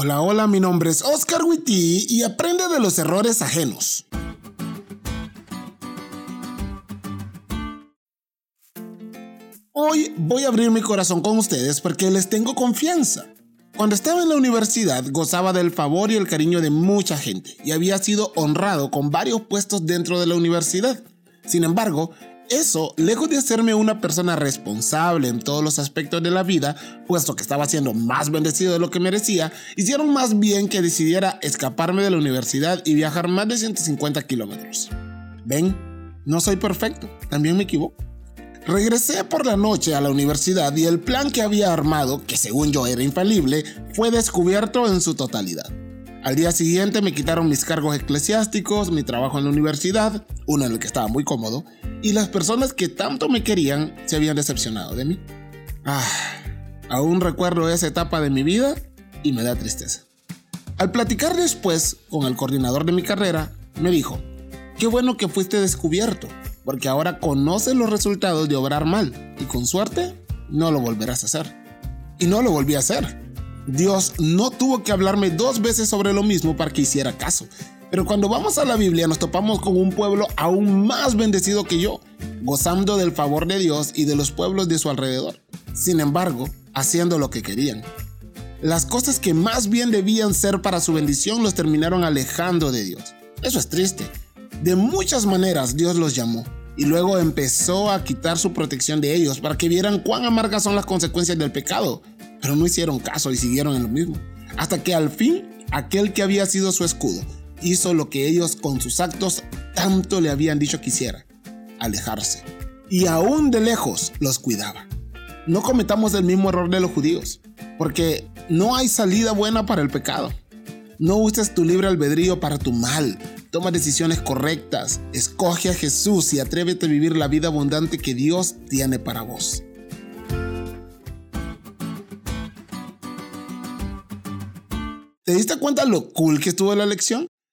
Hola, hola, mi nombre es Oscar Witty y aprende de los errores ajenos. Hoy voy a abrir mi corazón con ustedes porque les tengo confianza. Cuando estaba en la universidad gozaba del favor y el cariño de mucha gente y había sido honrado con varios puestos dentro de la universidad. Sin embargo, eso, lejos de hacerme una persona responsable en todos los aspectos de la vida, puesto que estaba siendo más bendecido de lo que merecía, hicieron más bien que decidiera escaparme de la universidad y viajar más de 150 kilómetros. Ven, no soy perfecto, también me equivoco. Regresé por la noche a la universidad y el plan que había armado, que según yo era infalible, fue descubierto en su totalidad. Al día siguiente me quitaron mis cargos eclesiásticos, mi trabajo en la universidad, uno en el que estaba muy cómodo, y las personas que tanto me querían se habían decepcionado de mí. Ah, aún recuerdo esa etapa de mi vida y me da tristeza. Al platicar después con el coordinador de mi carrera, me dijo, qué bueno que fuiste descubierto, porque ahora conoces los resultados de obrar mal y con suerte no lo volverás a hacer. Y no lo volví a hacer. Dios no tuvo que hablarme dos veces sobre lo mismo para que hiciera caso. Pero cuando vamos a la Biblia nos topamos con un pueblo aún más bendecido que yo, gozando del favor de Dios y de los pueblos de su alrededor. Sin embargo, haciendo lo que querían. Las cosas que más bien debían ser para su bendición los terminaron alejando de Dios. Eso es triste. De muchas maneras Dios los llamó y luego empezó a quitar su protección de ellos para que vieran cuán amargas son las consecuencias del pecado. Pero no hicieron caso y siguieron en lo mismo. Hasta que al fin aquel que había sido su escudo hizo lo que ellos con sus actos tanto le habían dicho que hiciera, alejarse. Y aún de lejos los cuidaba. No cometamos el mismo error de los judíos, porque no hay salida buena para el pecado. No uses tu libre albedrío para tu mal. Toma decisiones correctas. Escoge a Jesús y atrévete a vivir la vida abundante que Dios tiene para vos. ¿Te diste cuenta lo cool que estuvo la lección?